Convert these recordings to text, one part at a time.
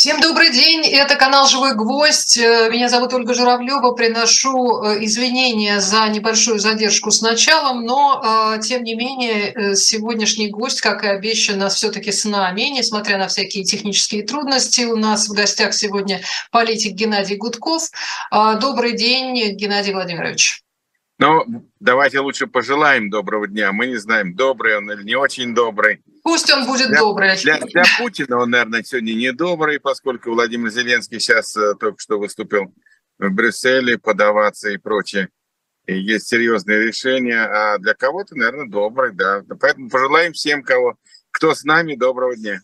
Всем добрый день, это канал «Живой гвоздь». Э, меня зовут Ольга Журавлева, приношу э, извинения за небольшую задержку с началом, но, э, тем не менее, сегодняшний гость, как и обещано, все-таки с нами, несмотря на всякие технические трудности. У нас в гостях сегодня политик Геннадий Гудков. Добрый день, Геннадий Владимирович. Ну, давайте лучше пожелаем доброго дня. Мы не знаем, добрый он или не очень добрый. Пусть он будет для, добрый. Для, для Путина он, наверное, сегодня не добрый, поскольку Владимир Зеленский сейчас э, только что выступил в Брюсселе подаваться и прочее. И есть серьезные решения, а для кого-то, наверное, добрый, да. Поэтому пожелаем всем, кого, кто с нами, доброго дня.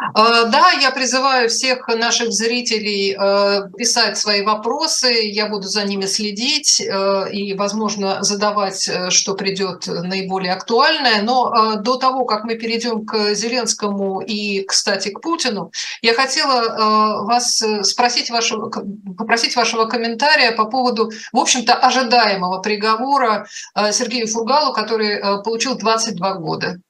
Э, да, я призываю всех наших зрителей э, писать свои вопросы, я буду за ними следить э, и, возможно, задавать, что придет наиболее актуальное. Но до того, как мы перейдем к Зеленскому и, кстати, к Путину, я хотела вас спросить вашего, попросить вашего комментария по поводу, в общем-то, ожидаемого приговора Сергею Фургалу, который получил 22 года.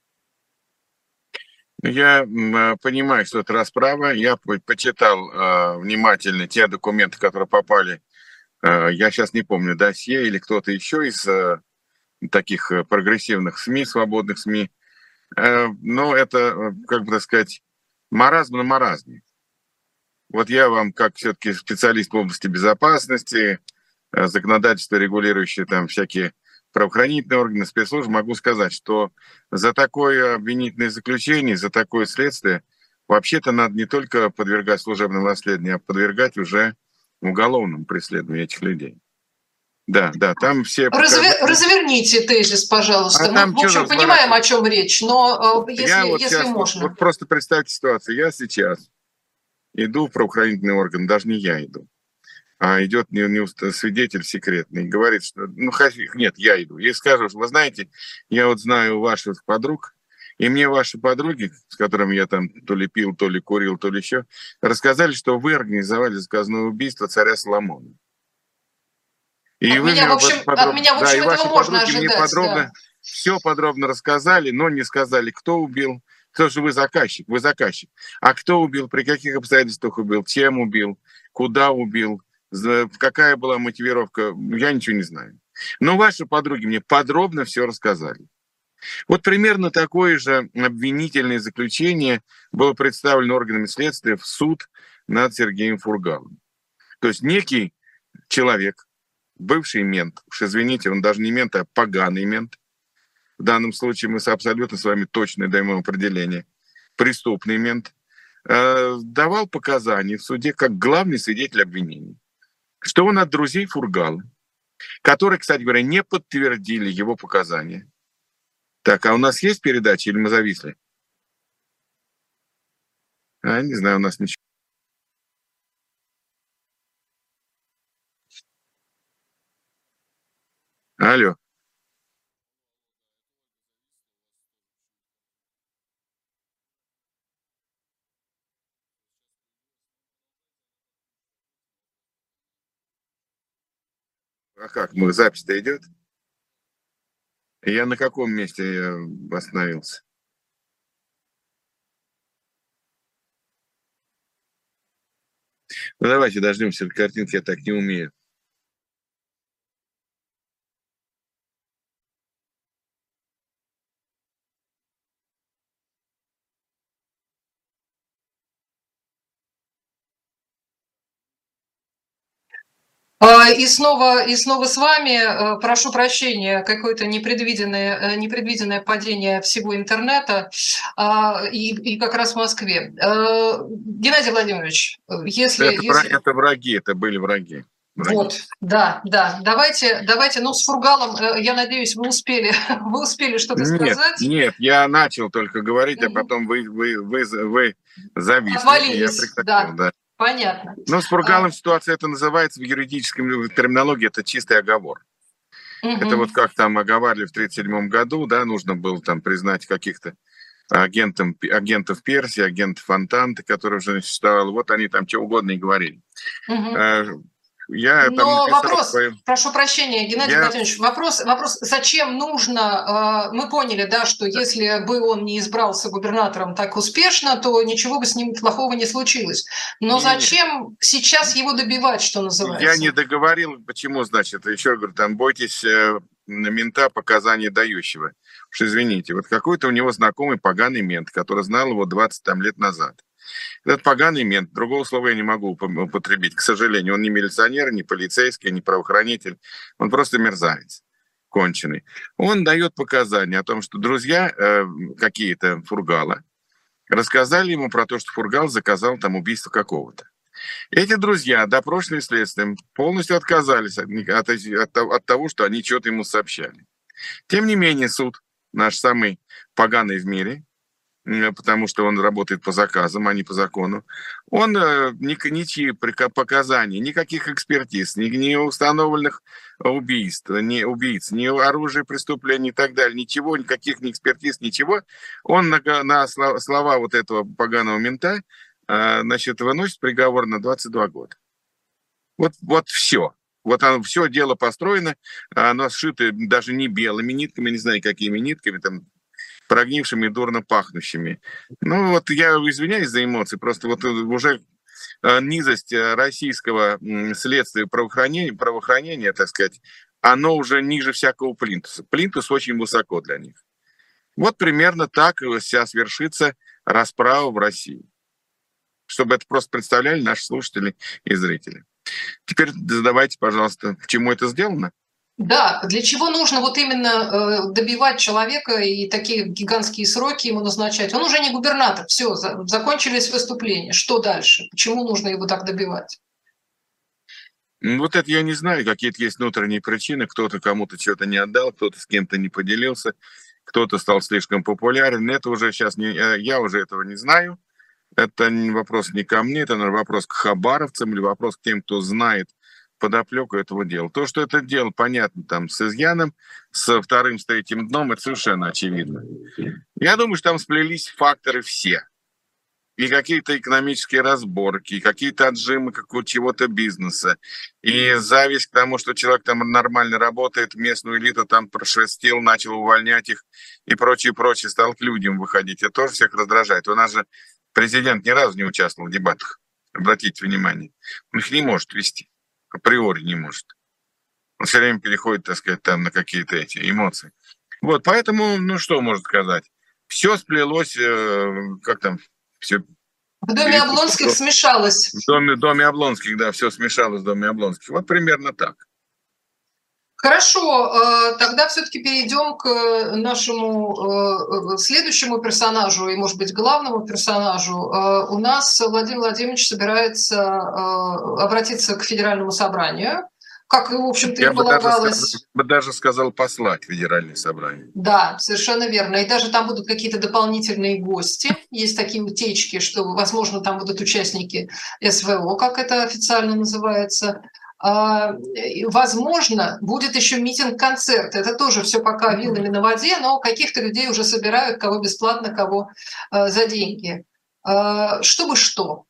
Я а, понимаю, что это расправа. Я почитал э, внимательно те документы, которые попали. Э, я сейчас не помню, досье или кто-то еще из э, таких прогрессивных СМИ, свободных СМИ. Э, но это, как бы так сказать, маразм на маразме. Вот я вам, как все-таки специалист в области безопасности, законодательство, регулирующее там всякие правоохранительные органы, спецслужбы, могу сказать, что за такое обвинительное заключение, за такое следствие вообще-то надо не только подвергать служебному расследованию, а подвергать уже уголовному преследованию этих людей. Да, да, там все... Разве, Разверните тезис, пожалуйста. А Мы, в общем, понимаем, о чем речь, но э, если, вот если можно. Вот просто представьте ситуацию. Я сейчас иду в правоохранительный орган, даже не я иду идет не, не свидетель секретный, говорит, что, ну, нет, я иду. И скажут, вы знаете, я вот знаю ваших подруг, и мне ваши подруги, с которыми я там то ли пил, то ли курил, то ли еще, рассказали, что вы организовали заказное убийство царя Соломона. И от вы меня, мне, в общем, подроб... от меня, в общем, да, этого можно ожидать. Мне подробно, да. все подробно рассказали, но не сказали, кто убил, кто же вы заказчик, вы заказчик. А кто убил, при каких обстоятельствах убил, чем убил, куда убил, какая была мотивировка, я ничего не знаю. Но ваши подруги мне подробно все рассказали. Вот примерно такое же обвинительное заключение было представлено органами следствия в суд над Сергеем Фургалом. То есть некий человек, бывший мент, уж извините, он даже не мент, а поганый мент, в данном случае мы абсолютно с вами точно даем определение, преступный мент, э, давал показания в суде как главный свидетель обвинения что он от друзей Фургала, которые, кстати говоря, не подтвердили его показания. Так, а у нас есть передача или мы зависли? А, не знаю, у нас ничего. Алло. А как, мы запись-то идет? Я на каком месте я остановился? Ну давайте дождемся картинки, я так не умею. И снова, и снова с вами. Э, прошу прощения, какое-то непредвиденное, э, непредвиденное падение всего интернета а, и, и как раз в Москве. Э, Геннадий Владимирович, если... Это, если... это враги, это были враги. Враги. Вот, да, да. Давайте, давайте, ну, с Фургалом, я надеюсь, вы успели, вы успели что-то сказать. Нет, я начал только говорить, а потом вы, вы, вы, вы зависли. Отвалились, да. да. Понятно. Но с Фургалом а... ситуация это называется в юридическом терминологии, это чистый оговор. Угу. Это вот как там оговаривали в 1937 году, да, нужно было там признать каких-то агентом, агентов Персии, агентов Антанты, которые уже существовали. Вот они там что угодно и говорили. Угу. Я Но вопрос, свою... прошу прощения, Геннадий я... Владимирович, вопрос, вопрос, зачем нужно, э, мы поняли, да, что если бы он не избрался губернатором так успешно, то ничего бы с ним плохого не случилось. Но не, зачем не. сейчас его добивать, что называется? Я не договорил, почему, значит, еще говорю, там, бойтесь э, мента показаний дающего. Уж извините, вот какой-то у него знакомый поганый мент, который знал его 20 там, лет назад. Этот поганый мент, другого слова я не могу употребить, к сожалению. Он не милиционер, не полицейский, не правоохранитель. Он просто мерзавец конченый. Он дает показания о том, что друзья э, какие-то Фургала рассказали ему про то, что Фургал заказал там убийство какого-то. Эти друзья, допрошенные следствием, полностью отказались от, от, от, того, что они что-то ему сообщали. Тем не менее, суд, наш самый поганый в мире, потому что он работает по заказам, а не по закону. Он э, ничьи показания, никаких экспертиз, ни, ни установленных убийств, ни убийц, ни оружия преступления и так далее, ничего, никаких ни экспертиз, ничего. Он на, на слова вот этого поганого мента э, значит, выносит приговор на 22 года. Вот, вот все. Вот оно, все дело построено, оно сшито даже не белыми нитками, не знаю, какими нитками, там прогнившими и дурно пахнущими. Ну вот я извиняюсь за эмоции, просто вот уже э, низость э, российского следствия правоохранения, правоохранения, так сказать, оно уже ниже всякого плинтуса. Плинтус очень высоко для них. Вот примерно так сейчас вершится расправа в России. Чтобы это просто представляли наши слушатели и зрители. Теперь задавайте, пожалуйста, к чему это сделано? Да, для чего нужно вот именно э, добивать человека и такие гигантские сроки ему назначать? Он уже не губернатор, все, закончились выступления. Что дальше? Почему нужно его так добивать? Вот это я не знаю, какие-то есть внутренние причины. Кто-то кому-то что-то не отдал, кто-то с кем-то не поделился, кто-то стал слишком популярен. Это уже сейчас не, э, я уже этого не знаю. Это вопрос не ко мне, это вопрос к хабаровцам или вопрос к тем, кто знает подоплеку этого дела. То, что это дело, понятно, там, с изъяном, с вторым, с третьим дном, это совершенно очевидно. Я думаю, что там сплелись факторы все. И какие-то экономические разборки, и какие-то отжимы какого чего-то бизнеса, и зависть к тому, что человек там нормально работает, местную элиту там прошерстил, начал увольнять их и прочее, прочее, стал к людям выходить. Это тоже всех раздражает. У нас же президент ни разу не участвовал в дебатах. Обратите внимание. Он их не может вести априори не может. Он все время переходит, так сказать, там на какие-то эти эмоции. Вот, поэтому, ну что может сказать? Все сплелось, э, как там, все... В доме Облонских смешалось. В доме, доме Облонских, да, все смешалось в доме Облонских. Вот примерно так. Хорошо, э, тогда все-таки перейдем к нашему э, следующему персонажу и, может быть, главному персонажу. У нас Владимир Владимирович собирается э, обратиться к Федеральному собранию, как, в общем-то, и полагалось. Я бы даже сказал послать Федеральное собрание. Да, совершенно верно. И даже там будут какие-то дополнительные гости. Есть такие утечки, что, возможно, там будут участники СВО, как это официально называется. А, возможно, будет еще митинг-концерт. Это тоже все пока вилами на воде, но каких-то людей уже собирают, кого бесплатно, кого а, за деньги. А, чтобы что?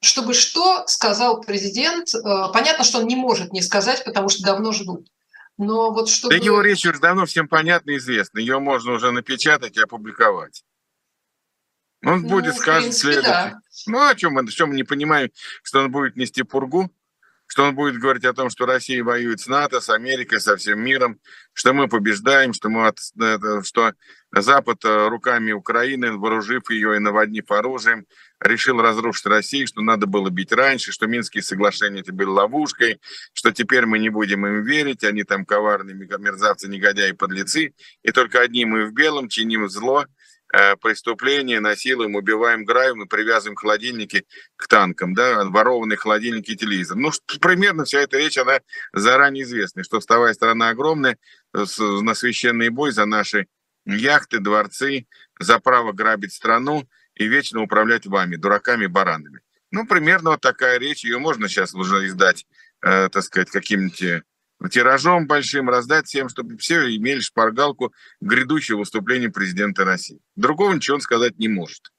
Чтобы что, сказал президент. Понятно, что он не может не сказать, потому что давно ждут. Но вот чтобы... Да его речь уже давно всем понятна и известна. Ее можно уже напечатать и опубликовать. Он ну, будет, скажет следующий. Да. Ну, о чем мы, что мы не понимаем, что он будет нести пургу? Что он будет говорить о том, что Россия воюет с НАТО, с Америкой, со всем миром, что мы побеждаем, что, мы от, что Запад э, руками Украины, вооружив ее и наводнив оружием, решил разрушить Россию, что надо было бить раньше, что Минские соглашения это были ловушкой, что теперь мы не будем им верить, они там коварные мерзавцы, негодяи, подлецы, и только одни мы в белом чиним зло, Э, преступления, насилуем, убиваем, граем и привязываем холодильники к танкам, да, ворованные холодильники и телевизор. Ну, примерно вся эта речь, она заранее известна, что вставая страна огромная, на священный бой за наши яхты, дворцы, за право грабить страну и вечно управлять вами, дураками, баранами. Ну, примерно вот такая речь, ее можно сейчас уже издать, э, так сказать, каким-нибудь тиражом большим раздать всем, чтобы все имели шпаргалку грядущего выступления президента России. Другого ничего он сказать не может.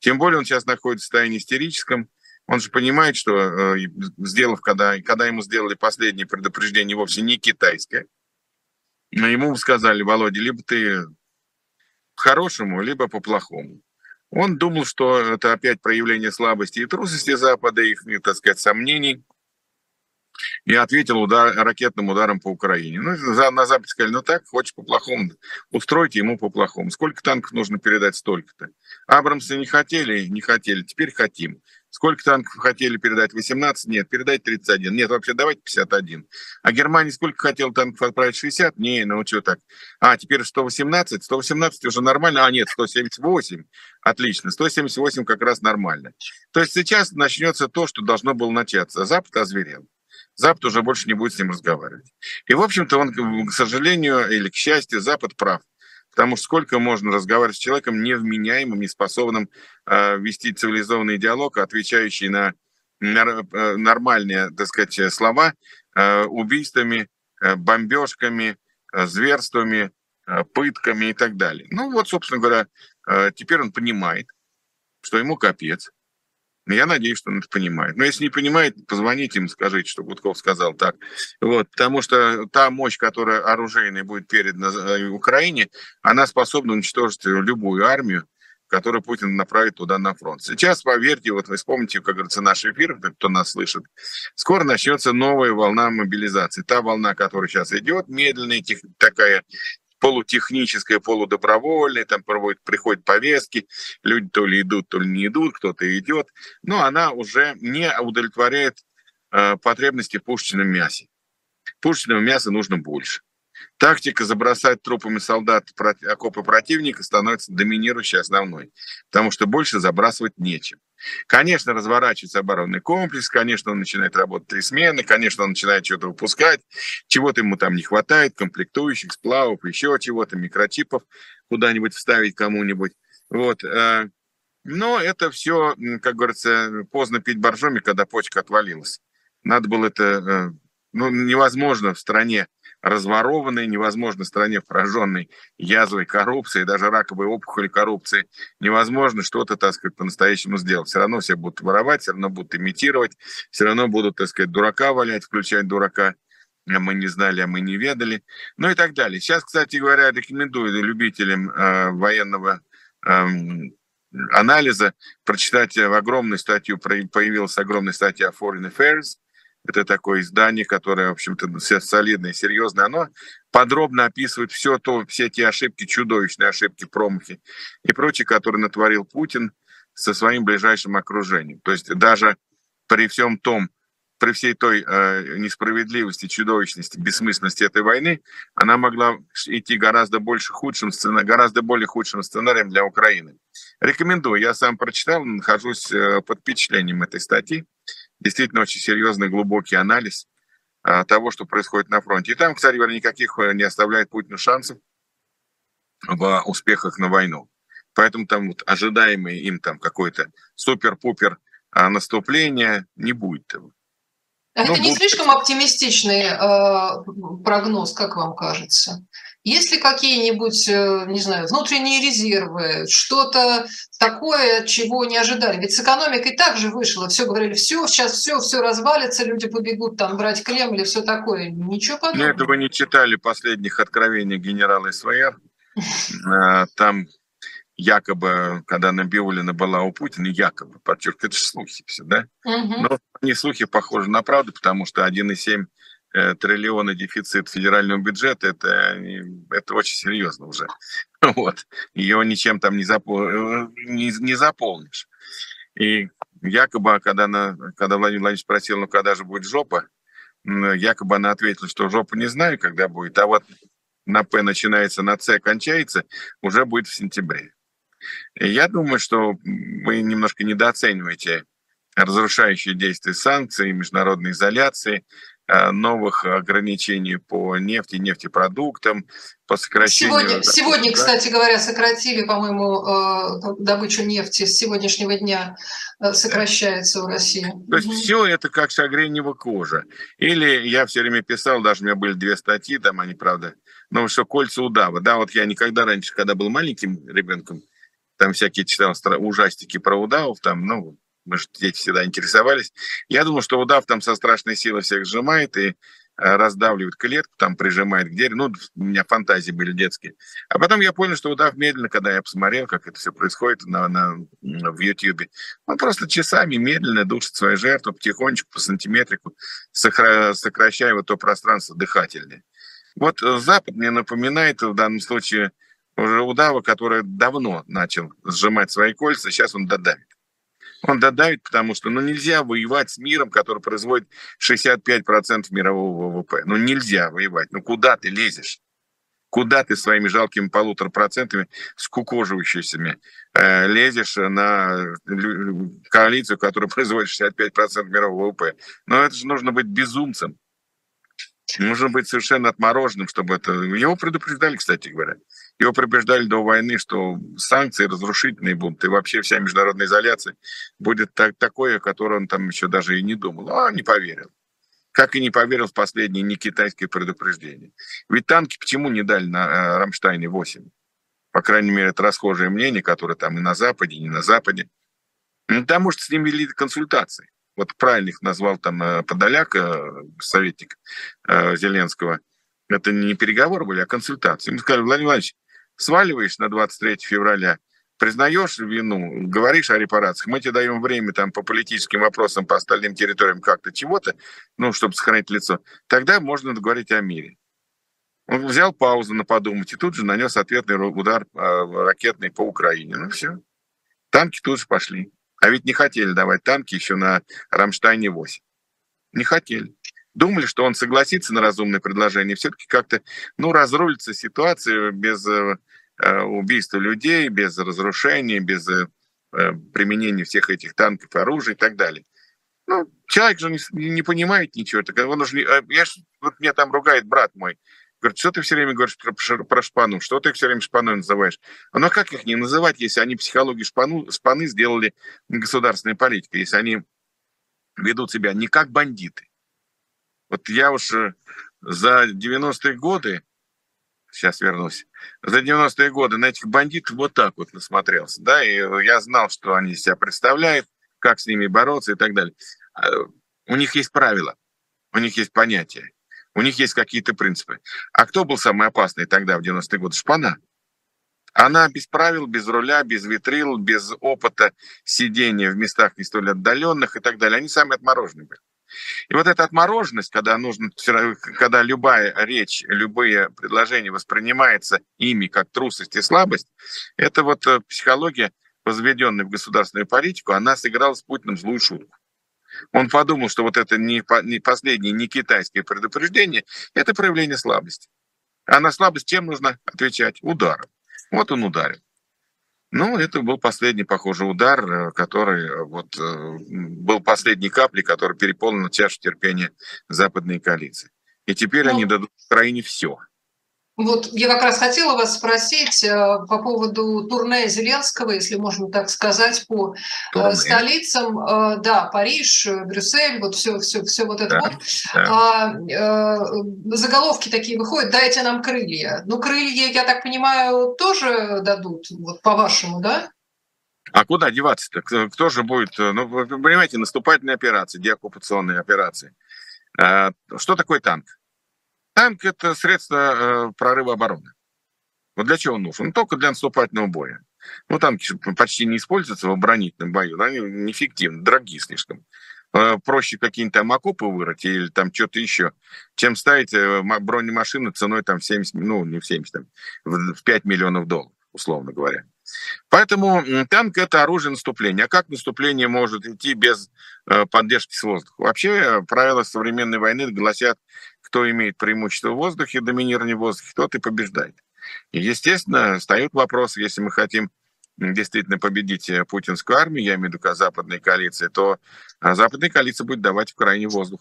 Тем более он сейчас находится в состоянии истерическом. Он же понимает, что э, сделав, когда, когда ему сделали последнее предупреждение вовсе не китайское, но ему сказали, Володя, либо ты по-хорошему, либо по-плохому. Он думал, что это опять проявление слабости и трусости Запада, их, так сказать, сомнений – и ответил удар, ракетным ударом по Украине. Ну, на Западе сказали, ну так, хочешь по-плохому, устройте ему по-плохому. Сколько танков нужно передать, столько-то. Абрамсы не хотели, не хотели, теперь хотим. Сколько танков хотели передать? 18? Нет, передать 31. Нет, вообще давайте 51. А Германия сколько хотела танков отправить? 60? Не, ну что так? А, теперь 118? 118 уже нормально? А, нет, 178. Отлично. 178 как раз нормально. То есть сейчас начнется то, что должно было начаться. Запад озверел. Запад уже больше не будет с ним разговаривать. И, в общем-то, он, к сожалению или к счастью, Запад прав. Потому что сколько можно разговаривать с человеком невменяемым, неспособным э, вести цивилизованный диалог, отвечающий на э, нормальные, так сказать, слова, э, убийствами, э, бомбежками, э, зверствами, э, пытками и так далее. Ну вот, собственно говоря, э, теперь он понимает, что ему капец, я надеюсь, что он это понимает. Но если не понимает, позвоните им, скажите, что Гудков сказал так. Вот, потому что та мощь, которая оружейная будет передана э, Украине, она способна уничтожить любую армию, которую Путин направит туда на фронт. Сейчас, поверьте, вот вы вспомните, как говорится, наш эфир, кто нас слышит, скоро начнется новая волна мобилизации. Та волна, которая сейчас идет, медленная, такая полутехническое, полудобровольное, там проводят, приходят повестки, люди то ли идут, то ли не идут, кто-то идет, но она уже не удовлетворяет э, потребности пушечном мясе. Пушечного мяса нужно больше. Тактика забросать трупами солдат окопы противника становится доминирующей основной, потому что больше забрасывать нечем. Конечно, разворачивается оборонный комплекс, конечно, он начинает работать три смены, конечно, он начинает что-то выпускать, чего-то ему там не хватает, комплектующих, сплавов, еще чего-то, микрочипов куда-нибудь вставить кому-нибудь. Вот. Э, но это все, как говорится, поздно пить боржоми, когда почка отвалилась. Надо было это, э, ну, невозможно в стране разворованной, невозможно стране, пораженной язвой коррупции, даже раковой опухоли коррупции, невозможно что-то, так сказать, по-настоящему сделать. Все равно все будут воровать, все равно будут имитировать, все равно будут, так сказать, дурака валять, включать дурака, а мы не знали, а мы не ведали, ну и так далее. Сейчас, кстати говоря, рекомендую любителям э, военного э, анализа прочитать огромную статью, появилась огромная статья Foreign Affairs, это такое издание, которое, в общем-то, солидное, серьезное. Оно подробно описывает все то, все те ошибки, чудовищные ошибки, промахи и прочее, которые натворил Путин со своим ближайшим окружением. То есть даже при всем том, при всей той э, несправедливости, чудовищности, бессмысленности этой войны, она могла идти гораздо больше худшим сцена, гораздо более худшим сценарием для Украины. Рекомендую. Я сам прочитал, нахожусь э, под впечатлением этой статьи действительно очень серьезный, глубокий анализ а, того, что происходит на фронте. И там, кстати говоря, никаких э, не оставляет Путину шансов в успехах на войну. Поэтому там вот ожидаемый им там какой-то супер-пупер а, наступление не будет того. Это ну, не будут... слишком оптимистичный э, прогноз, как вам кажется? Есть ли какие-нибудь, э, не знаю, внутренние резервы, что-то такое, чего не ожидали? Ведь с экономикой также вышло. Все говорили, все, сейчас все, все развалится, люди побегут там брать Кремль и все такое. Ничего подобного. Ну, это вы не читали последних откровений генерала СВР. Э, там якобы, когда Набиулина была у Путина, якобы, подчеркиваю, это же слухи все, да? Но не слухи похожи на правду, потому что 1,7 Э, триллиона дефицит федерального бюджета, это, это очень серьезно уже. Вот. Ее ничем там не, запол... Э, не, не заполнишь. И якобы, когда, она, когда Владимир Владимирович спросил, ну когда же будет жопа, якобы она ответила, что жопа не знаю, когда будет, а вот на П начинается, на С кончается, уже будет в сентябре. И я думаю, что вы немножко недооцениваете разрушающие действия санкций, международной изоляции, Э, новых ограничений по нефти, нефтепродуктам, по сокращению... Сегодня, сегодня кстати говоря, сократили, по-моему, э, добычу нефти с сегодняшнего дня э, сокращается в России. То есть угу. все это как шагренева кожа. Или я все время писал, даже у меня были две статьи, там они, правда, ну что кольца удава. Да, вот я никогда раньше, когда был маленьким ребенком, там всякие читал ужастики про удавов, там, ну, мы же дети всегда интересовались. Я думал, что удав там со страшной силой всех сжимает и Э, раздавливает клетку, там прижимает к дереву. Ну, у меня фантазии были детские. А потом я понял, что удав медленно, когда я посмотрел, как это все происходит на, на, в Ютьюбе, он просто часами медленно душит свою жертву, потихонечку, по сантиметрику, сокращая вот то пространство дыхательное. Вот э, Запад мне напоминает в данном случае уже удава, который давно начал сжимать свои кольца, сейчас он додавит он додавит, потому что ну, нельзя воевать с миром, который производит 65% мирового ВВП. Ну нельзя воевать. Ну куда ты лезешь? Куда ты своими жалкими полутора процентами скукоживающимися э, лезешь на коалицию, которая производит 65% мирового ВВП? Но ну, это же нужно быть безумцем. Нужно быть совершенно отмороженным, чтобы это... Его предупреждали, кстати говоря. Его предупреждали до войны, что санкции разрушительные будут, и вообще вся международная изоляция будет так, такое, о которой он там еще даже и не думал. А не поверил. Как и не поверил в последние не китайские предупреждения. Ведь танки почему не дали на э, Рамштайне 8? По крайней мере, это расхожее мнение, которое там и на Западе, и не на Западе. Ну, потому что с ним вели консультации. Вот правильно их назвал там э, Подоляк, э, советник Зеленского. Это не переговоры были, а консультации. Ему сказали, Владимир Владимирович, сваливаешь на 23 февраля, признаешь вину, говоришь о репарациях, мы тебе даем время там по политическим вопросам, по остальным территориям как-то чего-то, ну, чтобы сохранить лицо, тогда можно говорить о мире. Он взял паузу на подумать и тут же нанес ответный удар э, ракетный по Украине. Ну все. Танки тут же пошли. А ведь не хотели давать танки еще на Рамштайне-8. Не хотели думали, что он согласится на разумное предложение, все-таки как-то, ну, разрулится ситуация без э, э, убийства людей, без разрушения, без э, применения всех этих танков, оружия и так далее. Ну, человек же не, не понимает ничего. Так он уже не, я, вот меня там ругает брат мой. Говорит, что ты все время говоришь про, про шпану? Что ты все время шпаной называешь? Ну, а как их не называть, если они психологию шпану, шпаны сделали государственной политикой, если они ведут себя не как бандиты, вот я уж э, за 90-е годы, сейчас вернусь, за 90-е годы на этих бандитов вот так вот насмотрелся, да, и я знал, что они себя представляют, как с ними бороться и так далее. А, у них есть правила, у них есть понятия, у них есть какие-то принципы. А кто был самый опасный тогда, в 90-е годы? Шпана. Она без правил, без руля, без витрил, без опыта сидения в местах не столь отдаленных и так далее. Они самые отмороженные были. И вот эта отмороженность, когда, нужно, когда любая речь, любые предложения воспринимаются ими как трусость и слабость, это вот э, психология, возведенная в государственную политику, она сыграла с Путиным злую шутку. Он подумал, что вот это не, не последнее, не китайское предупреждение, это проявление слабости. А на слабость чем нужно отвечать? Ударом. Вот он ударил. Ну, это был последний, похоже, удар, э, который э, вот э, был последней каплей, который переполнил чашу терпения западной коалиции. И теперь ну, они дадут Украине все. Вот я как раз хотела вас спросить э, по поводу турне Зеленского, если можно так сказать, по э, турне. столицам. Э, да, Париж, Брюссель, вот все, все, все вот это да, вот. Да. А, заголовки такие выходят, дайте нам крылья. Ну, крылья, я так понимаю, тоже дадут, вот по-вашему, да? А куда деваться-то? Кто, кто же будет? Ну, вы понимаете, наступательные операции, деоккупационные операции. Что такое танк? Танк – это средство э, прорыва обороны. Вот для чего он нужен? Ну, только для наступательного боя. Ну, танки почти не используются в оборонительном бою, они неэффективны, дорогие слишком. Э, проще какие-нибудь там окопы вырыть или там что-то еще, чем ставить э, бронемашины ценой там 70, ну, не в 70, там, в 5 миллионов долларов, условно говоря. Поэтому танк – это оружие наступления. А как наступление может идти без поддержки с воздуха? Вообще правила современной войны гласят, кто имеет преимущество в воздухе, доминирование в воздухе, тот и побеждает. И, естественно, встают вопросы, если мы хотим действительно победить э, путинскую армию, я имею в виду западной коалиции, то а, западная коалиция будет давать в крайний воздух.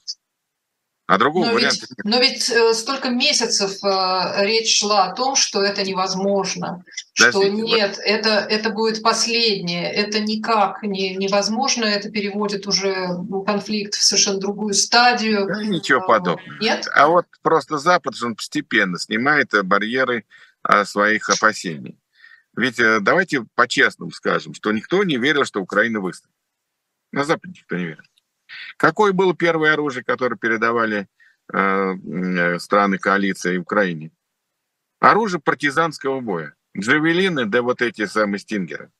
А другого но варианта ведь, нет. Но ведь э, столько месяцев э, речь шла о том, что это невозможно, что нет, вот. это, это будет последнее, это никак не, невозможно, это переводит уже конфликт в совершенно другую стадию. Да, ничего подобного. Нет? А вот просто Запад же он постепенно снимает барьеры а, своих опасений. Ведь э, давайте по-честному скажем, что никто не верил, что Украина выстоит. На Западе никто не верит. Какое было первое оружие, которое передавали э, страны коалиции Украине? Оружие партизанского боя. Джавелины, да вот эти самые стингеры,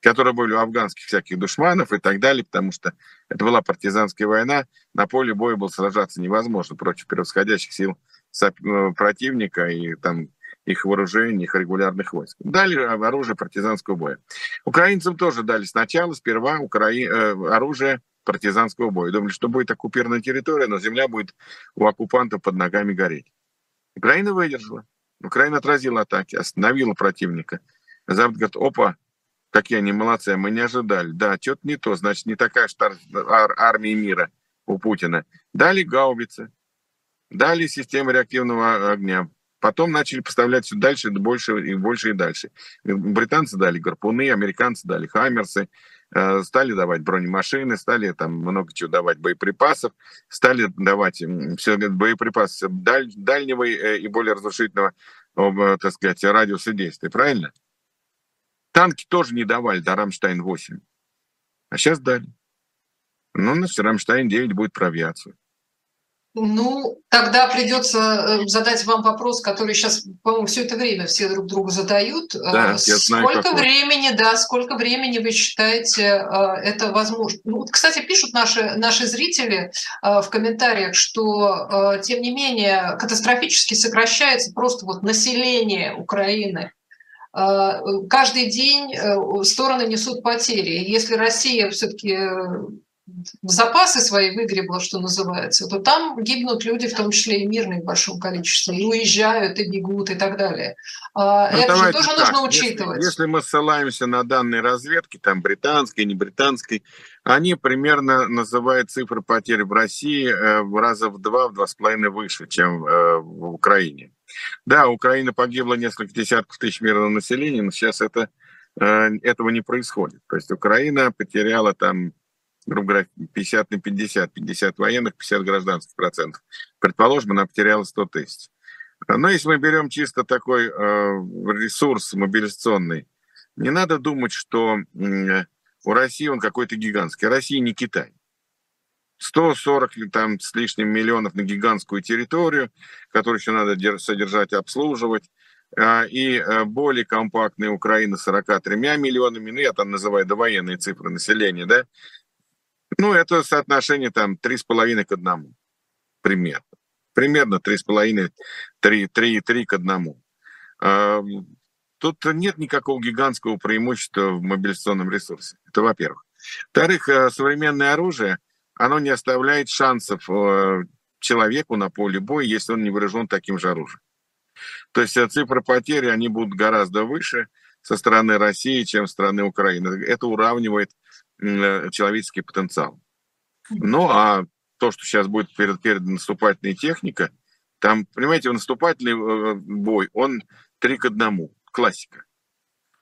которые были у афганских всяких душманов и так далее, потому что это была партизанская война, на поле боя было сражаться невозможно против превосходящих сил э, противника и там их вооружений, их регулярных войск. Дали оружие партизанского боя. Украинцам тоже дали сначала, сперва Украи... Э, оружие партизанского боя. Думали, что будет оккупированная территория, но земля будет у оккупантов под ногами гореть. Украина выдержала. Украина отразила атаки, остановила противника. Запад говорит, опа, какие они молодцы, мы не ожидали. Да, что-то не то, значит, не такая что ар- армия мира у Путина. Дали гаубицы, дали системы реактивного огня, Потом начали поставлять все дальше, больше и больше и дальше. Британцы дали гарпуны, американцы дали хаммерсы, стали давать бронемашины, стали там много чего давать боеприпасов, стали давать все боеприпасы даль, дальнего э, и более разрушительного, так сказать, радиуса действия, правильно? Танки тоже не давали до Рамштайн-8, а сейчас дали. Ну, на Рамштайн-9 будет про авиацию. Ну, тогда придется э, задать вам вопрос, который сейчас, по-моему, все это время все друг другу задают. Э, да, сколько знаю, времени, да, сколько времени вы считаете э, это возможно? Ну, кстати, пишут наши, наши зрители в комментариях, что, тем не менее, катастрофически сокращается просто вот население Украины. Каждый день стороны несут потери. Если Россия все-таки запасы свои выгребла, что называется, то там гибнут люди, в том числе и мирные в большом количестве, и уезжают, и бегут, и так далее. А, ну, Это же тоже так. нужно учитывать. Если, если мы ссылаемся на данные разведки, там британской, не британской, они примерно называют цифры потерь в России э, в раза в два, в два с половиной выше, чем э, в Украине. Да, Украина погибла несколько десятков тысяч мирного населения, но сейчас это, э, этого не происходит. То есть Украина потеряла там грубо говоря, 50 на 50, 50 военных, 50 гражданских процентов. Предположим, она потеряла 100 тысяч. Но если мы берем чисто такой э, ресурс мобилизационный, не надо думать, что у России он какой-то гигантский. Россия не Китай. 140 там, с лишним миллионов на гигантскую территорию, которую еще надо содержать обслуживать. А, и э, более компактная Украина 43 миллионами, ну я там называю довоенные цифры населения, да, ну, это соотношение там 3,5 к 1. Примерно. Примерно 3,5, 3, 3, 3 к 1. Тут нет никакого гигантского преимущества в мобилизационном ресурсе. Это во-первых. Во-вторых, э, современное оружие, оно не оставляет шансов э, человеку на поле боя, если он не вооружен таким же оружием. То есть э, цифры потери, они будут гораздо выше со стороны России, чем со стороны Украины. Это уравнивает человеческий потенциал. Ну, а то, что сейчас будет перед, перед наступательной техника, там, понимаете, наступательный э, бой, он три к одному, классика.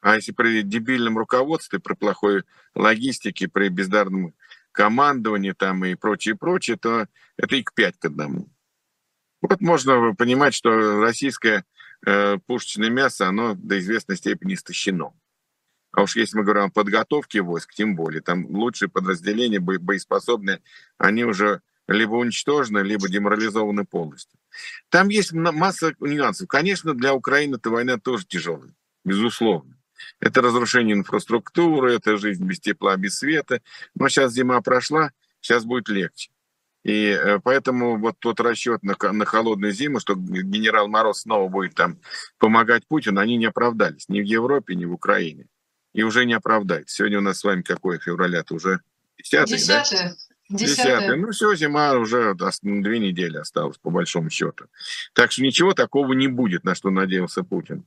А если при дебильном руководстве, при плохой логистике, при бездарном командовании там и прочее, прочее, то это и к пять к одному. Вот можно понимать, что российское э, пушечное мясо, оно до известной степени истощено. А уж если мы говорим о подготовке войск, тем более, там лучшие подразделения, боеспособные, они уже либо уничтожены, либо деморализованы полностью. Там есть масса нюансов. Конечно, для Украины эта война тоже тяжелая, безусловно. Это разрушение инфраструктуры, это жизнь без тепла, без света. Но сейчас зима прошла, сейчас будет легче. И э, поэтому вот тот расчет на, на холодную зиму, что генерал Мороз снова будет там помогать Путину, они не оправдались ни в Европе, ни в Украине и уже не оправдает. Сегодня у нас с вами какое февраля-то уже 10 Десятое. Да? Десятое. Ну все, зима уже две недели осталось, по большому счету. Так что ничего такого не будет, на что надеялся Путин.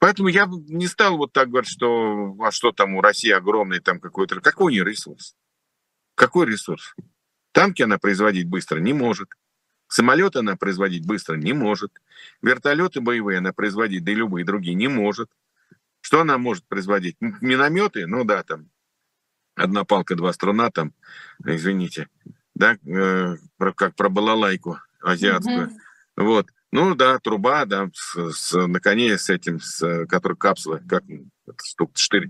Поэтому я не стал вот так говорить, что а что там у России огромный там какой-то... Какой у нее ресурс? Какой ресурс? Танки она производить быстро не может. Самолеты она производить быстро не может. Вертолеты боевые она производить, да и любые другие, не может. Что она может производить? Минометы, ну да, там одна палка, два струна, там, извините, да, э, как про балалайку азиатскую. Mm-hmm. Вот. Ну да, труба, да, с, с, на коне с этим, с, который капсулы, как штук штырь,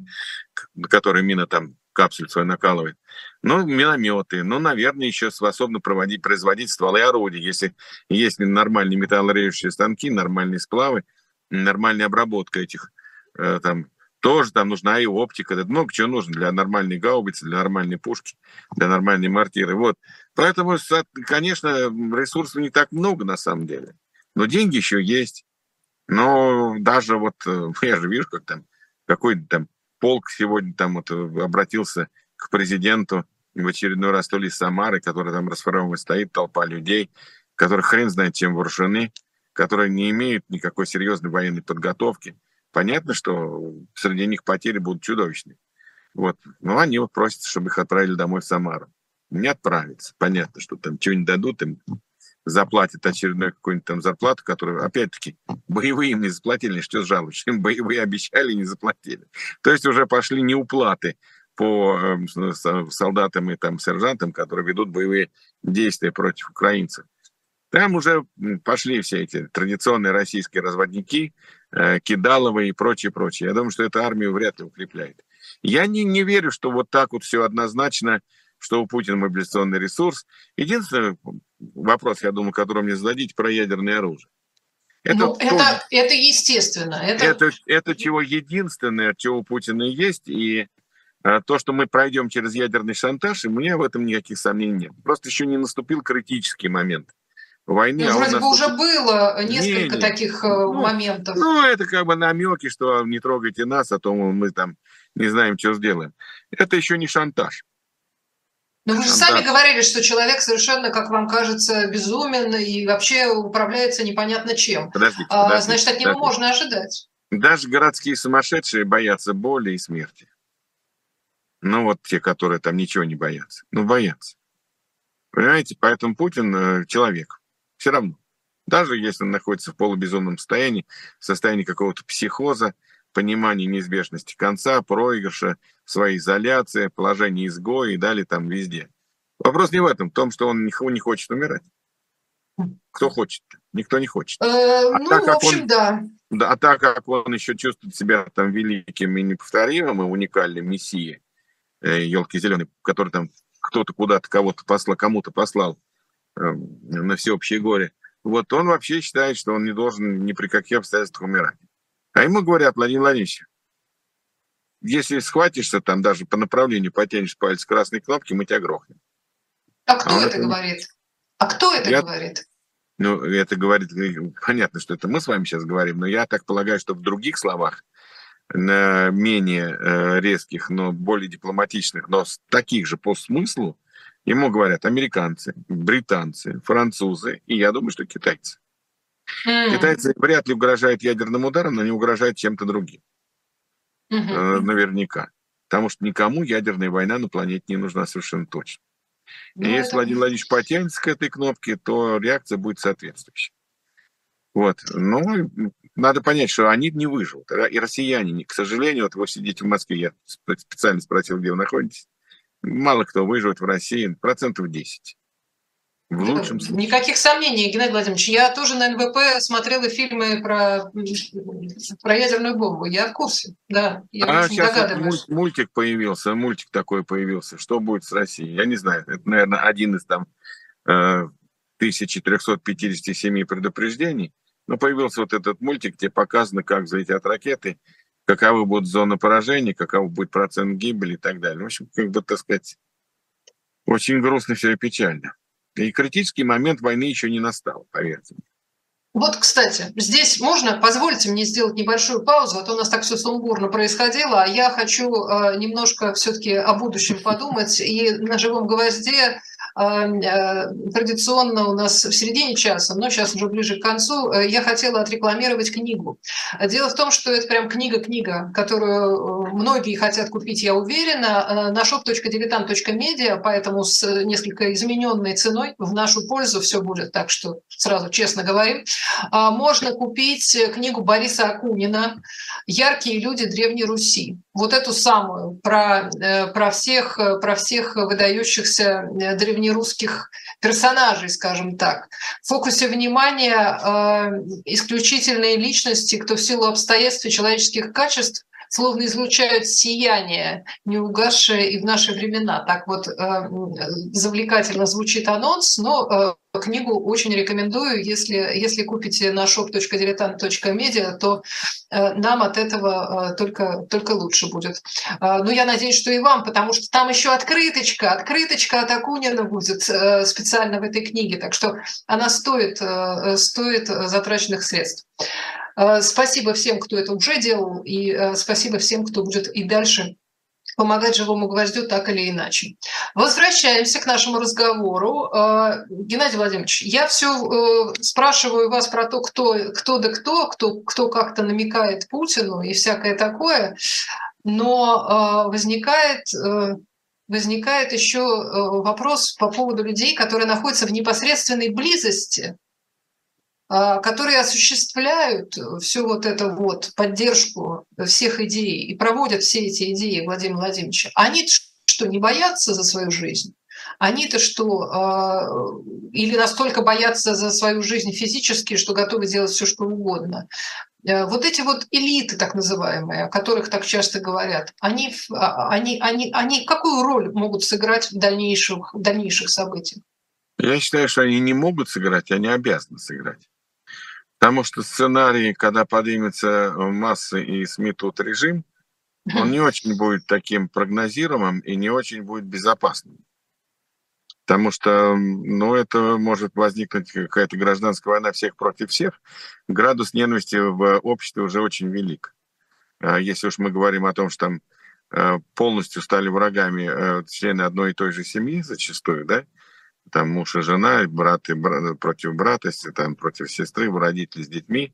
на которой мина там капсуль свой накалывает. Ну, минометы, ну, наверное, еще способны проводить, производить стволы орудий, если есть нормальные металлорежущие станки, нормальные сплавы, нормальная обработка этих там тоже там нужна и оптика, это много чего нужно для нормальной гаубицы, для нормальной пушки, для нормальной мортиры. Вот. Поэтому, конечно, ресурсов не так много на самом деле, но деньги еще есть. Но даже вот э, я же вижу, как там какой-то там полк сегодня там вот обратился к президенту в очередной раз то ли из Самары, который там расформованный стоит, толпа людей, которые хрен знает чем вооружены, которые не имеют никакой серьезной военной подготовки. Понятно, что среди них потери будут чудовищные. Вот. Но они вот просят, чтобы их отправили домой в Самару. Не отправится. Понятно, что там что-нибудь дадут им, заплатят очередную какую-нибудь там зарплату, которую, опять-таки, боевые им не заплатили, что жалуешься, им боевые обещали, не заплатили. То есть уже пошли неуплаты по э, солдатам и там сержантам, которые ведут боевые действия против украинцев. Там уже пошли все эти традиционные российские разводники, э, Кидаловы и прочее, прочее. Я думаю, что это армию вряд ли укрепляет. Я не, не верю, что вот так вот все однозначно, что у Путина мобилизационный ресурс. Единственный вопрос, я думаю, который мне зададите, про ядерное оружие. Это, ну, тоже, это, это естественно. Это... Это, это чего единственное, чего у Путина есть, и а, то, что мы пройдем через ядерный шантаж, и у меня в этом никаких сомнений нет. Просто еще не наступил критический момент войны. Ну, а вроде бы уже было несколько не, не. таких э, ну, моментов. Ну, это как бы намеки, что не трогайте нас, а то мы там не знаем, что сделаем. Это еще не шантаж. Но вы же сами говорили, что человек совершенно, как вам кажется, безумен и вообще управляется непонятно чем. Подождите, а, подождите, Значит, от него подождите. можно ожидать. Даже городские сумасшедшие боятся боли и смерти. Ну вот те, которые там ничего не боятся. Ну, боятся. Понимаете, поэтому Путин э, человек все равно. Даже если он находится в полубезумном состоянии, в состоянии какого-то психоза, понимания неизбежности конца, проигрыша, своей изоляции, положения изгоя и далее там везде. Вопрос не в этом, в том, что он не хочет умирать. Кто хочет? Никто не хочет. Э, а ну, так, в общем, он, да. да. А так как он еще чувствует себя там великим и неповторимым, и уникальным мессией, елки зеленый, который там кто-то куда-то кого-то послал, кому-то послал на всеобщее горе, вот он вообще считает, что он не должен ни при каких обстоятельствах умирать. А ему говорят, Владимир Владимирович, если схватишься там даже по направлению, потянешь палец красной кнопки, мы тебя грохнем. А кто а это говорит? А кто это я, говорит? Ну, это говорит, э, понятно, что это мы с вами сейчас говорим, но я так полагаю, что в других словах, менее э, резких, но более дипломатичных, но таких же по смыслу, Ему говорят американцы, британцы, французы и, я думаю, что китайцы. Mm. Китайцы вряд ли угрожают ядерным ударом, но они угрожают чем-то другим. Mm-hmm. Наверняка. Потому что никому ядерная война на планете не нужна совершенно точно. Ну, и если это... Владимир Владимирович потянется к этой кнопке, то реакция будет соответствующей. Вот. Но надо понять, что они не выживут. И россияне, к сожалению, вот вы сидите в Москве, я специально спросил, где вы находитесь, мало кто выживет в России, процентов 10. В лучшем случае. Никаких сомнений, Геннадий Владимирович. Я тоже на НВП смотрела фильмы про, про ядерную бомбу. Я в курсе, да. Я а сейчас вот мультик появился, мультик такой появился. Что будет с Россией? Я не знаю. Это, наверное, один из там 1357 э, предупреждений. Но появился вот этот мультик, где показано, как взлетят ракеты, каковы будут зоны поражения, каков будет процент гибели и так далее. В общем, как бы, так сказать, очень грустно все и печально. И критический момент войны еще не настал, поверьте мне. Вот, кстати, здесь можно, позвольте мне сделать небольшую паузу, а то у нас так все сумбурно происходило, а я хочу э, немножко все-таки о будущем подумать и на живом гвозде традиционно у нас в середине часа, но сейчас уже ближе к концу, э, я хотела отрекламировать книгу. Дело в том, что это прям книга-книга, которую э, многие хотят купить, я уверена, на shop.diletant.media, поэтому с несколько измененной ценой в нашу пользу все будет, так что сразу честно говорим. А, можно купить книгу Бориса Акунина «Яркие люди Древней Руси». Вот эту самую, про, про, всех, про всех выдающихся древних древнерусских персонажей, скажем так. В фокусе внимания э, исключительные личности, кто в силу обстоятельств и человеческих качеств словно излучают сияние, не угасшее и в наши времена. Так вот э, завлекательно звучит анонс, но э, книгу очень рекомендую. Если, если купите на shop.diletant.media, то э, нам от этого э, только, только лучше будет. Э, но я надеюсь, что и вам, потому что там еще открыточка, открыточка от Акунина будет э, специально в этой книге, так что она стоит, стоит затраченных средств. Спасибо всем, кто это уже делал, и спасибо всем, кто будет и дальше помогать живому гвоздю так или иначе. Возвращаемся к нашему разговору. Э, Геннадий Владимирович, я все спрашиваю вас про то, кто, кто да кто, кто, кто как-то намекает Путину и всякое такое, но возникает возникает еще вопрос по поводу людей, которые находятся в непосредственной близости которые осуществляют всю вот эту вот поддержку всех идей и проводят все эти идеи Владимира Владимировича, они что, не боятся за свою жизнь? Они-то что, а, или настолько боятся за свою жизнь физически, что готовы делать все, что угодно? Э, вот эти вот элиты, так называемые, о которых так часто говорят, они, а, они, они, они какую роль могут сыграть в дальнейших, в дальнейших событиях? Я считаю, что они не могут сыграть, они обязаны сыграть. Потому что сценарий, когда поднимется массы и сметут режим, он не очень будет таким прогнозируемым и не очень будет безопасным. Потому что, ну, это может возникнуть какая-то гражданская война всех против всех. Градус ненависти в обществе уже очень велик. А если уж мы говорим о том, что там э, полностью стали врагами э, члены одной и той же семьи зачастую, да, там муж и жена, брат и брат, против брата, там, против сестры, родители с детьми,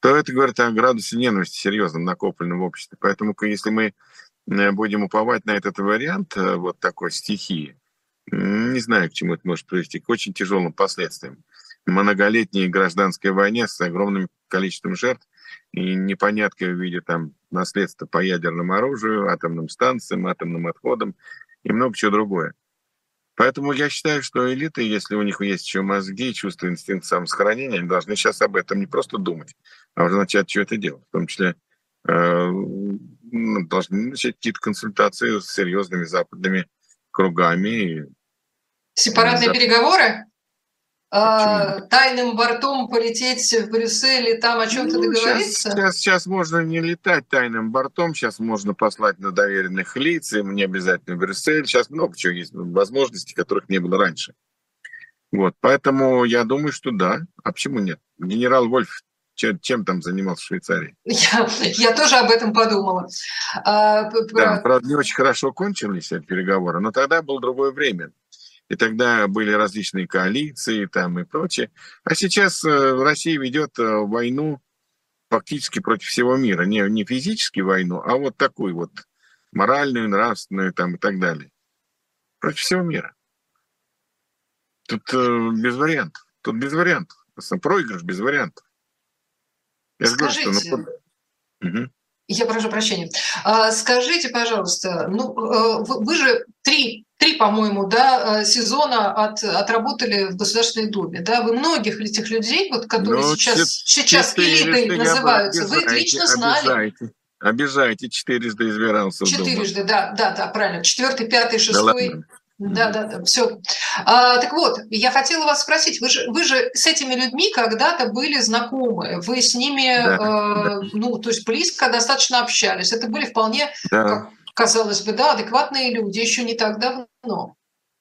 то это говорит о градусе ненависти серьезном накопленном в обществе. Поэтому если мы э, будем уповать на этот вариант э, вот такой стихии, не знаю, к чему это может привести, к очень тяжелым последствиям. Многолетней гражданской войне с огромным количеством жертв и непоняткой в виде там наследства по ядерному оружию, атомным станциям, атомным отходам и много чего другое. Поэтому я считаю, что элиты, если у них есть еще мозги, чувство, инстинкт самосохранения, они должны сейчас об этом не просто думать, а уже начать что-то делать. В том числе э, ну, должны начать какие-то консультации с серьезными западными кругами. Сепаратные переговоры? А, тайным бортом полететь в Брюссель и там о чем-то ну, договориться? Сейчас, сейчас, сейчас можно не летать тайным бортом, сейчас можно послать на доверенных лиц, им не обязательно в Брюссель. Сейчас много чего есть, возможностей, которых не было раньше. Вот, поэтому я думаю, что да. А почему нет? Генерал Вольф чем, чем там занимался в Швейцарии? Я, я тоже об этом подумала. А, да, правда, не очень хорошо кончились переговоры, но тогда было другое время и тогда были различные коалиции там и прочее. А сейчас э, Россия ведет э, войну фактически против всего мира. Не, не физически войну, а вот такую вот моральную, нравственную там и так далее. Против всего мира. Тут э, без вариантов. Тут без вариантов. Проигрыш без вариантов. Я Скажите, говорю, что, ну, угу. Я прошу прощения. А, скажите, пожалуйста, ну э, вы, же три три, по-моему, да, э, сезона от, отработали в Государственной Думе. Да? Вы многих этих людей, вот, которые ну, сейчас, сейчас элитой называются, вы их лично знали. Обижайте. Обижайте, четырежды избирался. Четырежды, да, да, да, правильно. Четвертый, пятый, шестой. Да, да, да, да, все. А, так вот, я хотела вас спросить, вы же, вы же с этими людьми когда-то были знакомы, вы с ними, да, э, да. ну, то есть близко достаточно общались. Это были вполне, да. как, казалось бы, да, адекватные люди еще не так давно.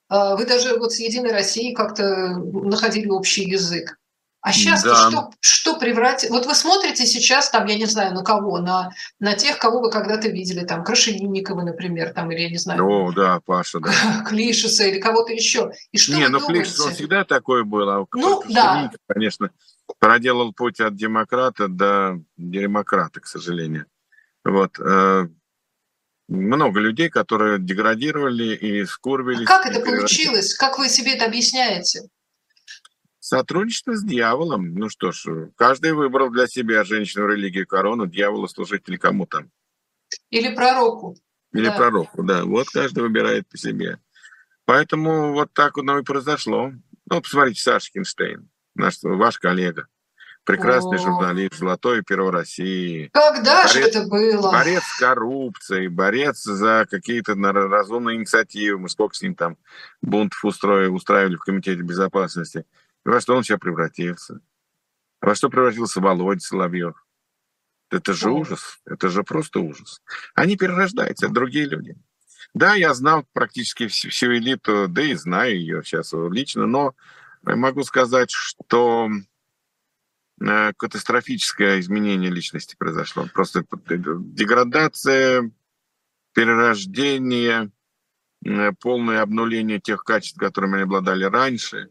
А, вы даже вот с Единой Россией как-то находили общий язык. А сейчас да. что, что превратить? Вот вы смотрите сейчас, там, я не знаю, на кого, на, на тех, кого вы когда-то видели, там, Крашенинникова, например, там, или я не знаю. О, да, Паша, да. Клишеса или кого-то еще. И что не, ну Клишес, он всегда такой был. А ну, да. Конечно, проделал путь от демократа до демократа, к сожалению. Вот. Э, много людей, которые деградировали и скурвились. А как это получилось? Как вы себе это объясняете? Сотрудничество с дьяволом. Ну что ж, каждый выбрал для себя женщину, религию, корону, дьявола служить или кому там. Или пророку. Или да. пророку, да. Вот каждый выбирает по себе. Поэтому вот так оно и произошло. Ну, посмотрите, Саша Кинштейн, наш, ваш коллега. Прекрасный О. журналист, золотое перо России. Когда борец, же это было? Борец с коррупцией, борец за какие-то разумные инициативы. Мы сколько с ним там бунтов устроили, устраивали в Комитете безопасности. И во что он сейчас превратился? Во что превратился Володя Соловьев? Это же ужас. Это же просто ужас. Они перерождаются, это другие люди. Да, я знал практически всю, всю элиту, да и знаю ее сейчас лично, но могу сказать, что э, катастрофическое изменение личности произошло. Просто деградация, перерождение, э, полное обнуление тех качеств, которыми они обладали раньше.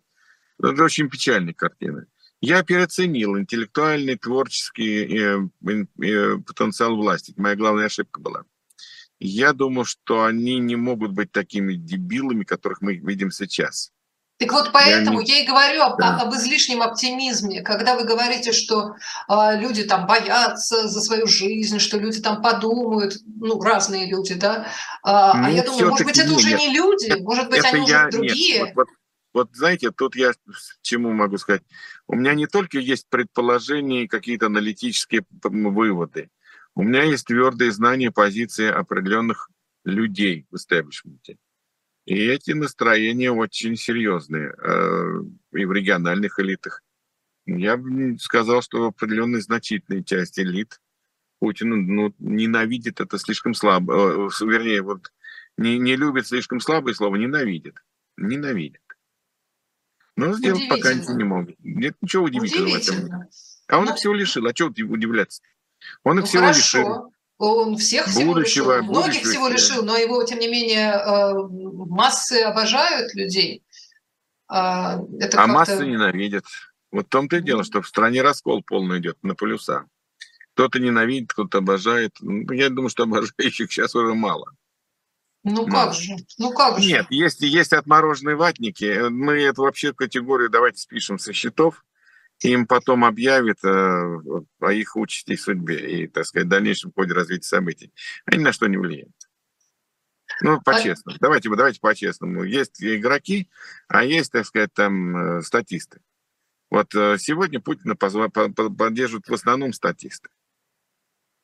Это очень печальная картина. Я переоценил интеллектуальный, творческий э, э, потенциал власти. Моя главная ошибка была. Я думал, что они не могут быть такими дебилами, которых мы видим сейчас. Так вот поэтому я, не... я и говорю об, да. об излишнем оптимизме, когда вы говорите, что э, люди там боятся за свою жизнь, что люди там подумают, ну ну люди, да. А, ну, а я думаю, может быть, это уже не люди, может быть, они я, уже другие. Нет, вот, вот, вот знаете, тут я чему могу сказать. У меня не только есть предположения и какие-то аналитические выводы. У меня есть твердые знания позиции определенных людей в истеблишменте. И эти настроения очень серьезные э, и в региональных элитах. Я бы сказал, что определенной значительной части элит Путин ну, ненавидит это слишком слабо. Э, вернее, вот не, не любит слишком слабое слово, ненавидит. Ненавидит. Но сделать пока не могут. Нет ничего удивительного в этом. А он Но... их всего лишил. А чего удивляться? Он их ну, всего хорошо. лишил. Он всех всего будущего, лишил, многих будущего всего лишил, но его, тем не менее, э, массы обожают людей. А, это а массы ненавидят. Вот в том-то и дело, что в стране раскол полный идет на полюса. Кто-то ненавидит, кто-то обожает. Ну, я думаю, что обожающих сейчас уже мало. Ну как же, ну как же. Нет, есть, есть отмороженные ватники. Мы эту вообще категорию давайте спишем со счетов. Им потом объявят э, о их участи и судьбе и, так сказать, дальнейшем ходе развития событий. Они на что не влияют. Ну, а по-честному. А... Давайте, давайте по-честному. Есть игроки, а есть, так сказать, там э, статисты. Вот э, сегодня Путина поддерживают в основном статисты.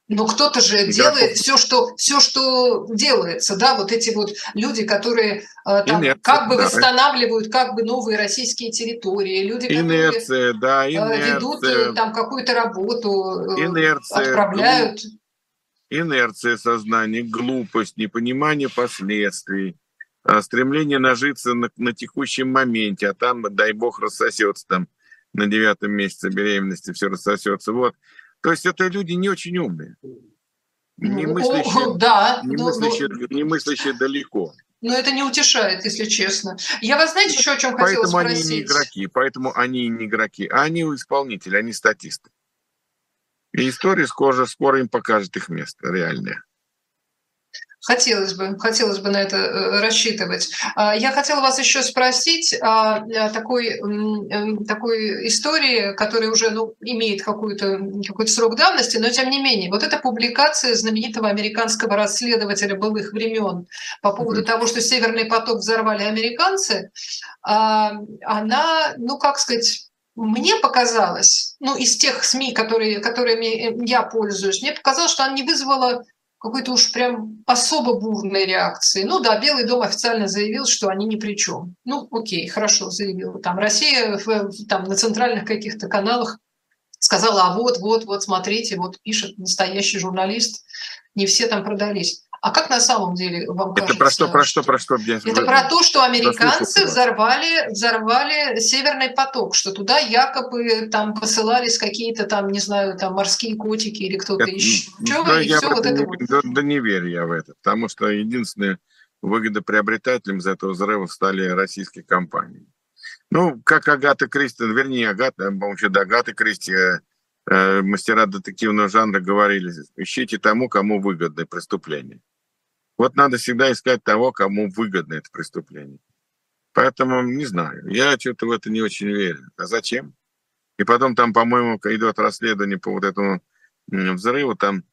Но кто-то же Игроков. делает все что, все, что делается, да, вот эти вот люди, которые э, там, инерция, как бы да. восстанавливают как бы новые российские территории, люди, инерция, которые да, инерция. ведут там какую-то работу, инерция, отправляют. Глуп, инерция сознания, глупость, непонимание последствий, стремление нажиться на, на текущем моменте, а там, дай бог, рассосется там на девятом месяце беременности, все рассосется. Вот то есть это люди не очень умные, не мыслящие, О, да, не, мыслящие, но... не мыслящие далеко. Но это не утешает, если честно. Я вас знаете, еще о чем поэтому хотела спросить? Поэтому они не игроки, поэтому они не игроки, а они исполнители, они статисты. И история скоро, скоро им покажет их место реальное. Хотелось бы, хотелось бы на это э, рассчитывать. А, я хотела вас еще спросить о такой, такой истории, которая уже ну, имеет какой-то какой срок давности, но тем не менее, вот эта публикация знаменитого американского расследователя былых времен по поводу mm-hmm. того, что Северный поток взорвали американцы, а, она, ну как сказать, мне показалось, ну, из тех СМИ, которые, которыми я пользуюсь, мне показалось, что она не вызвала какой-то уж прям особо бурной реакции. Ну да, Белый дом официально заявил, что они ни при чем. Ну окей, хорошо, заявил. Там Россия в, там, на центральных каких-то каналах сказала, а вот, вот, вот, смотрите, вот пишет настоящий журналист, не все там продались. А как на самом деле вам это кажется? Это про что, про что, про что? Я это про то, что американцы взорвали, взорвали Северный поток, что туда якобы там посылались какие-то там, не знаю, там морские котики или кто-то еще. Да, и все вот это не, вот. Да, да не верю я в это, потому что единственное выгодоприобретателем из этого взрыва стали российские компании. Ну, как Агата Кристи, вернее, Агата, по-моему, еще до Агаты Кристи, э, э, мастера детективного жанра говорили, ищите тому, кому выгодны преступления. Вот надо всегда искать того, кому выгодно это преступление. Поэтому не знаю. Я что-то в это не очень верю. А зачем? И потом там, по-моему, идет расследование по вот этому взрыву. Там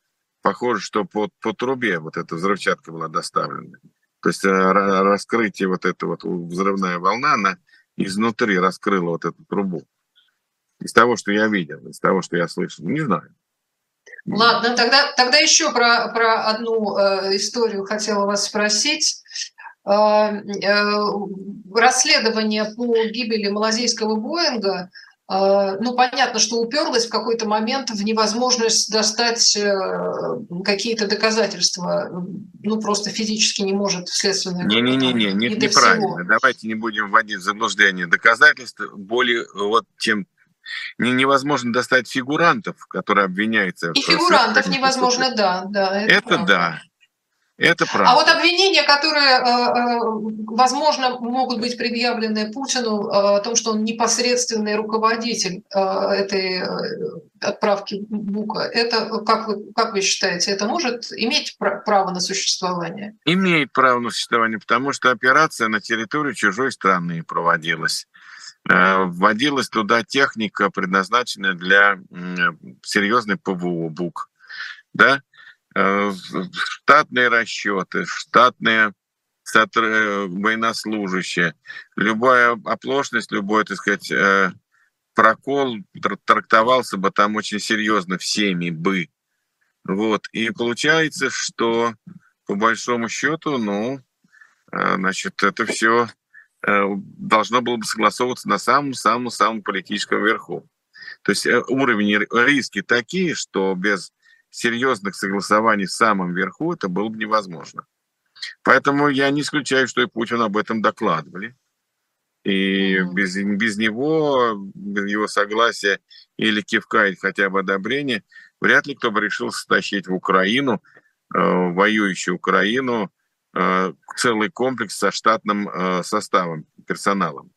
похоже, что по, по трубе вот эта взрывчатка была доставлена. То есть э, раскрытие вот эта вот взрывная волна, она изнутри раскрыла вот эту трубу. Из того, что я видел, из того, что я слышал. Не знаю. Ладно, тогда, тогда еще про, про одну э, историю хотела вас спросить. Э, э, расследование по гибели малазийского Боинга а, ну, понятно, что уперлась в какой-то момент в невозможность достать э, какие-то доказательства. Ну, просто физически не может следственное... Не-не-не, не, не, неправильно. Всего. Давайте не будем вводить в заблуждение. Доказательства более, вот чем невозможно достать фигурантов, которые обвиняются. И фигурантов невозможно, да, да. Это, это да. Это правда. А вот обвинения, которые, э, э, возможно, могут быть предъявлены Путину э, о том, что он непосредственный руководитель этой отправки Бука, это, как вы, как вы считаете, это может иметь право на существование? Имеет право на существование, потому что операция на территории чужой страны проводилась. Вводилась туда техника, предназначенная для серьезной ПВО БУК. Да? Э, штатные расчеты, штатные военнослужащие, любая оплошность, любой, так сказать, э, прокол трактовался бы там очень серьезно всеми бы. Вот. И получается, что по большому счету, ну, э, значит, это все должно было бы согласовываться на самом-самом-самом политическом верху. То есть уровень риски такие, что без серьезных согласований в самом верху это было бы невозможно. Поэтому я не исключаю, что и Путин об этом докладывали. И без, без него, без его согласия или кивка, или хотя бы одобрения, вряд ли кто бы решил стащить в Украину, э, воюющую Украину, э, целый комплекс со штатным э, составом, персоналом.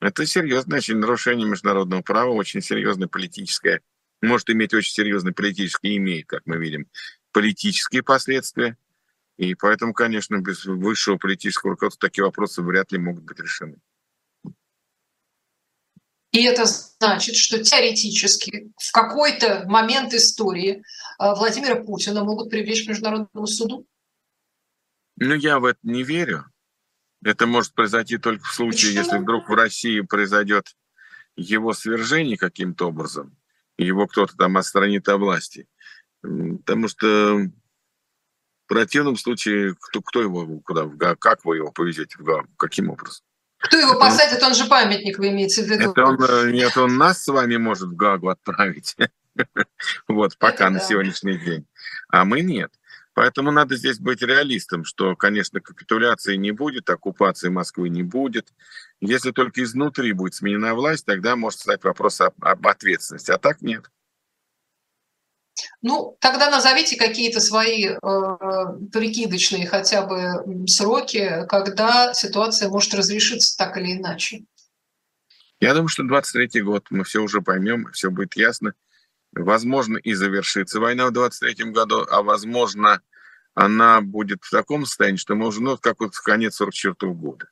Это серьезное очень нарушение международного права, очень серьезное политическое может иметь очень серьезные политические, имеет, как мы видим, политические последствия. И поэтому, конечно, без высшего политического руководства такие вопросы вряд ли могут быть решены. И это значит, что теоретически в какой-то момент истории а, Владимира Путина могут привлечь к международному суду? Ну, я в это не верю. Это может произойти только в случае, Почему? если вдруг в России произойдет его свержение каким-то образом его кто-то там отстранит от власти. Потому что в противном случае, кто, кто его куда, как вы его повезете каким образом? Кто его посадит, он же памятник, вы имеете в виду? Это он, э, нет, он нас с вами может в Гагу отправить. Вот, пока на сегодняшний день. А мы нет. Поэтому надо здесь быть реалистом, что, конечно, капитуляции не будет, оккупации Москвы не будет. Если только изнутри будет сменена власть, тогда может стать вопрос об, об ответственности, а так нет. Ну, тогда назовите какие-то свои э, прикидочные хотя бы сроки, когда ситуация может разрешиться так или иначе. Я думаю, что 23 год мы все уже поймем, все будет ясно. Возможно, и завершится война в 23 году, а возможно, она будет в таком состоянии, что мы уже, ну, как вот в конец 44 года.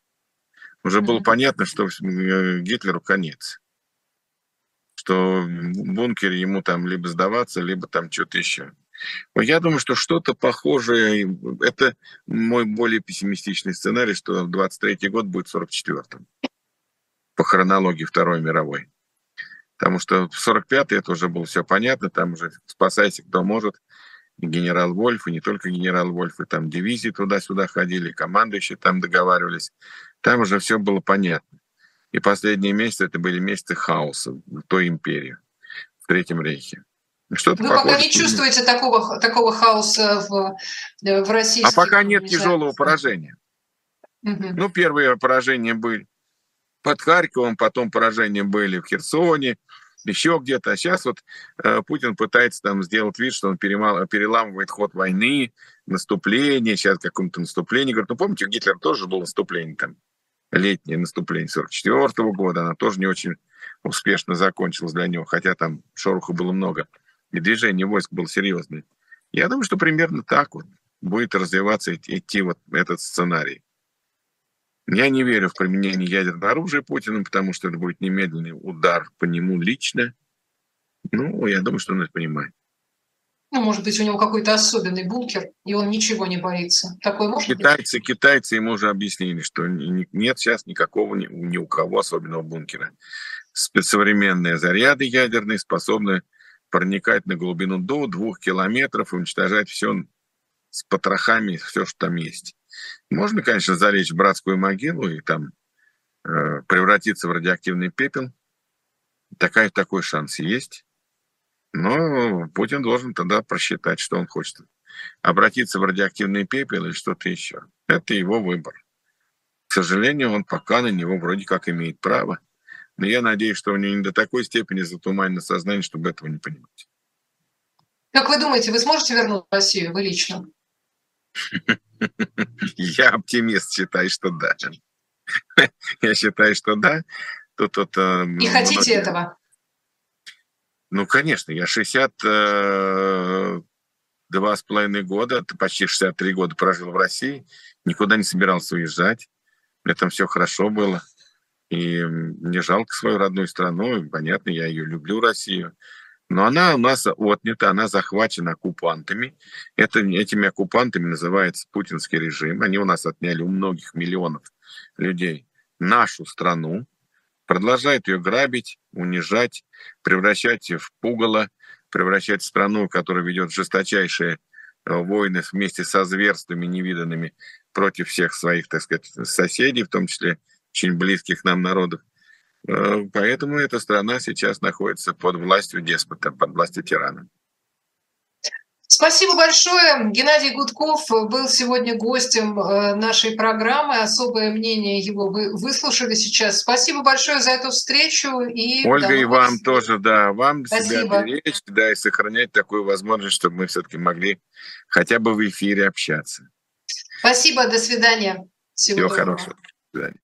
Уже было понятно, что э, Гитлеру конец. Что в бункере ему там либо сдаваться, либо там что-то еще. Я думаю, что что-то похожее, это мой более пессимистичный сценарий, что 23 год будет 44-м по хронологии Второй мировой. Потому что в 45-й это уже было все понятно, там уже спасайся, кто может. И генерал Вольф, и не только генерал Вольф, и там дивизии туда-сюда ходили, командующие там договаривались. Там уже все было понятно. И последние месяцы это были месяцы хаоса в той империи, в Третьем Рейхе. Что-то Вы пока не чувствуете такого, такого хаоса в, в России? А пока нет тяжелого поражения. Угу. Ну, первые поражения были под Харьковом, потом поражения были в Херсоне, еще где-то. А сейчас вот э, Путин пытается там сделать вид, что он перемал, переламывает ход войны, наступление, сейчас каком-то наступлении. Говорит, ну помните, у Гитлера тоже было наступление там, летнее наступление 44 -го года, она тоже не очень успешно закончилась для него, хотя там шороху было много, и движение войск было серьезное. Я думаю, что примерно так вот будет развиваться, идти вот этот сценарий. Я не верю в применение ядерного оружия Путиным, потому что это будет немедленный удар по нему лично. Ну, я думаю, что он это понимает. Ну, может быть, у него какой-то особенный бункер, и он ничего не боится. Такое может китайцы, быть? Китайцы ему уже объяснили, что нет сейчас никакого ни, у кого особенного бункера. Спецсовременные заряды ядерные способны проникать на глубину до двух километров и уничтожать все с потрохами, все, что там есть. Можно, конечно, залечь в братскую могилу и там э, превратиться в радиоактивный пепел. Такая, такой шанс есть. Но Путин должен тогда просчитать, что он хочет. Обратиться в радиоактивный пепел или что-то еще. Это его выбор. К сожалению, он пока на него вроде как имеет право. Но я надеюсь, что у него не до такой степени затуманено сознание, чтобы этого не понимать. Как вы думаете, вы сможете вернуть Россию, вы лично? Я оптимист, считаю, что да. Я считаю, что да. Тут, тут, э, И хотите этого? Ну, конечно, я 62 э, с половиной года, почти 63 года прожил в России, никуда не собирался уезжать. Мне там все хорошо было. И мне жалко свою родную страну. Понятно, я ее люблю, Россию. Но она у нас отнята, она захвачена оккупантами. Это, этими оккупантами называется путинский режим. Они у нас отняли у многих миллионов людей нашу страну, продолжают ее грабить, унижать, превращать в пугало, превращать в страну, которая ведет жесточайшие э, войны вместе со зверствами невиданными против всех своих, так сказать, соседей, в том числе очень близких нам народов. Э, поэтому эта страна сейчас находится под властью деспота, под властью тирана. Спасибо большое. Геннадий Гудков был сегодня гостем э, нашей программы. Особое мнение его вы выслушали сейчас. Спасибо большое за эту встречу. И Ольга, и вам тоже, да. Вам Спасибо. себя беречь, да, и сохранять такую возможность, чтобы мы все-таки могли хотя бы в эфире общаться. Спасибо, до свидания. Всего, Всего хорошего. До свидания.